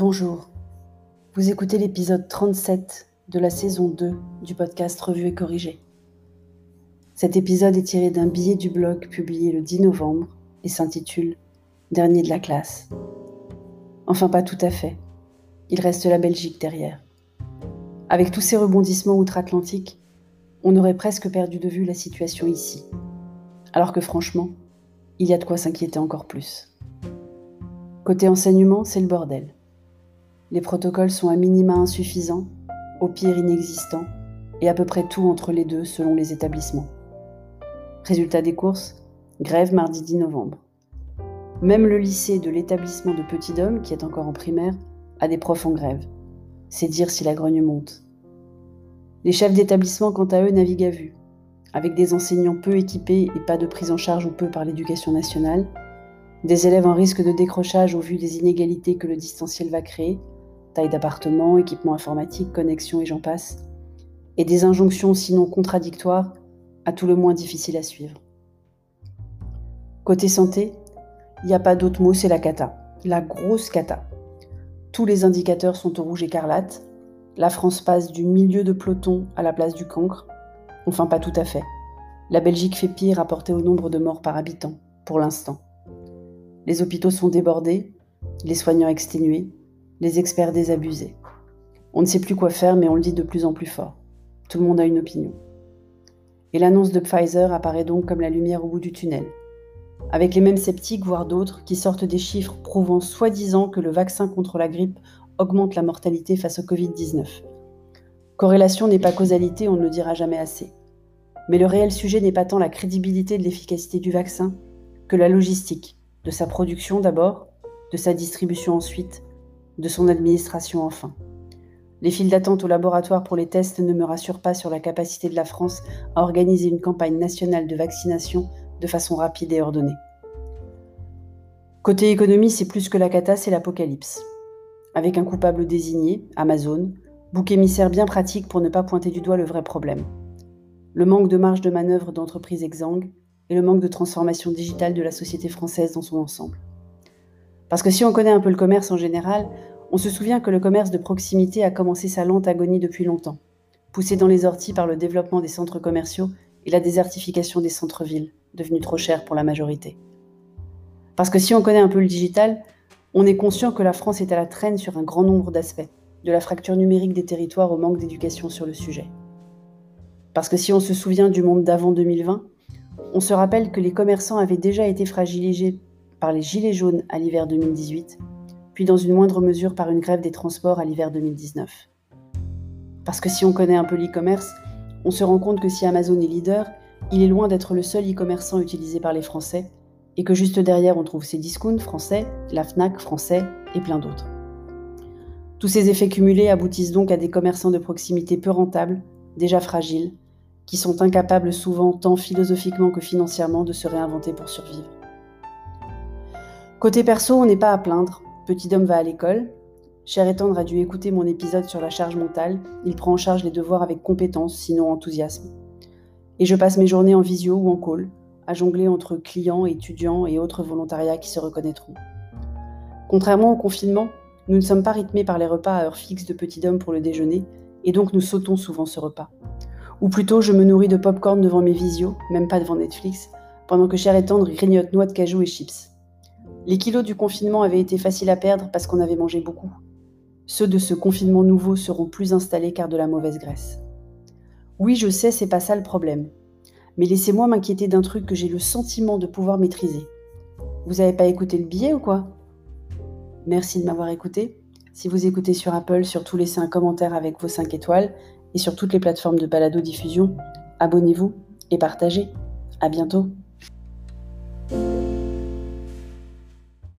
Bonjour, vous écoutez l'épisode 37 de la saison 2 du podcast Revue et Corrigé. Cet épisode est tiré d'un billet du blog publié le 10 novembre et s'intitule Dernier de la classe. Enfin pas tout à fait, il reste la Belgique derrière. Avec tous ces rebondissements outre-Atlantique, on aurait presque perdu de vue la situation ici. Alors que franchement, il y a de quoi s'inquiéter encore plus. Côté enseignement, c'est le bordel. Les protocoles sont à minima insuffisants, au pire inexistants, et à peu près tout entre les deux selon les établissements. Résultat des courses, grève mardi 10 novembre. Même le lycée de l'établissement de Petit Dôme, qui est encore en primaire, a des profs en grève. C'est dire si la grogne monte. Les chefs d'établissement, quant à eux, naviguent à vue. Avec des enseignants peu équipés et pas de prise en charge ou peu par l'éducation nationale, des élèves en risque de décrochage au vu des inégalités que le distanciel va créer, taille d'appartement, équipement informatique, connexion et j'en passe, et des injonctions sinon contradictoires, à tout le moins difficiles à suivre. Côté santé, il n'y a pas d'autre mot, c'est la cata, la grosse cata. Tous les indicateurs sont au rouge écarlate, la France passe du milieu de peloton à la place du cancre, enfin pas tout à fait. La Belgique fait pire rapporté au nombre de morts par habitant, pour l'instant. Les hôpitaux sont débordés, les soignants exténués, les experts désabusés. On ne sait plus quoi faire, mais on le dit de plus en plus fort. Tout le monde a une opinion. Et l'annonce de Pfizer apparaît donc comme la lumière au bout du tunnel, avec les mêmes sceptiques, voire d'autres, qui sortent des chiffres prouvant soi-disant que le vaccin contre la grippe augmente la mortalité face au Covid-19. Corrélation n'est pas causalité, on ne le dira jamais assez. Mais le réel sujet n'est pas tant la crédibilité de l'efficacité du vaccin que la logistique, de sa production d'abord, de sa distribution ensuite, de son administration enfin. Les files d'attente au laboratoire pour les tests ne me rassurent pas sur la capacité de la France à organiser une campagne nationale de vaccination de façon rapide et ordonnée. Côté économie, c'est plus que la cata, c'est l'apocalypse. Avec un coupable désigné, Amazon, bouc émissaire bien pratique pour ne pas pointer du doigt le vrai problème. Le manque de marge de manœuvre d'entreprises exsangues et le manque de transformation digitale de la société française dans son ensemble. Parce que si on connaît un peu le commerce en général, on se souvient que le commerce de proximité a commencé sa lente agonie depuis longtemps, poussé dans les orties par le développement des centres commerciaux et la désertification des centres-villes, devenus trop chers pour la majorité. Parce que si on connaît un peu le digital, on est conscient que la France est à la traîne sur un grand nombre d'aspects, de la fracture numérique des territoires au manque d'éducation sur le sujet. Parce que si on se souvient du monde d'avant 2020, on se rappelle que les commerçants avaient déjà été fragilisés par les Gilets jaunes à l'hiver 2018, puis dans une moindre mesure par une grève des transports à l'hiver 2019. Parce que si on connaît un peu l'e-commerce, on se rend compte que si Amazon est leader, il est loin d'être le seul e-commerçant utilisé par les Français, et que juste derrière on trouve Cdiscount français, la FNAC français et plein d'autres. Tous ces effets cumulés aboutissent donc à des commerçants de proximité peu rentables, déjà fragiles, qui sont incapables souvent tant philosophiquement que financièrement de se réinventer pour survivre. Côté perso, on n'est pas à plaindre. Petit homme va à l'école. Cher et tendre a dû écouter mon épisode sur la charge mentale. Il prend en charge les devoirs avec compétence, sinon enthousiasme. Et je passe mes journées en visio ou en call, à jongler entre clients, étudiants et autres volontariats qui se reconnaîtront. Contrairement au confinement, nous ne sommes pas rythmés par les repas à heure fixe de petit homme pour le déjeuner, et donc nous sautons souvent ce repas. Ou plutôt, je me nourris de pop-corn devant mes visios, même pas devant Netflix, pendant que Cher et Tendre grignote noix de cajou et chips. Les kilos du confinement avaient été faciles à perdre parce qu'on avait mangé beaucoup. Ceux de ce confinement nouveau seront plus installés car de la mauvaise graisse. Oui, je sais, c'est pas ça le problème. Mais laissez-moi m'inquiéter d'un truc que j'ai le sentiment de pouvoir maîtriser. Vous avez pas écouté le billet ou quoi? Merci de m'avoir écouté. Si vous écoutez sur Apple, surtout laissez un commentaire avec vos 5 étoiles et sur toutes les plateformes de balado-diffusion, abonnez-vous et partagez. À bientôt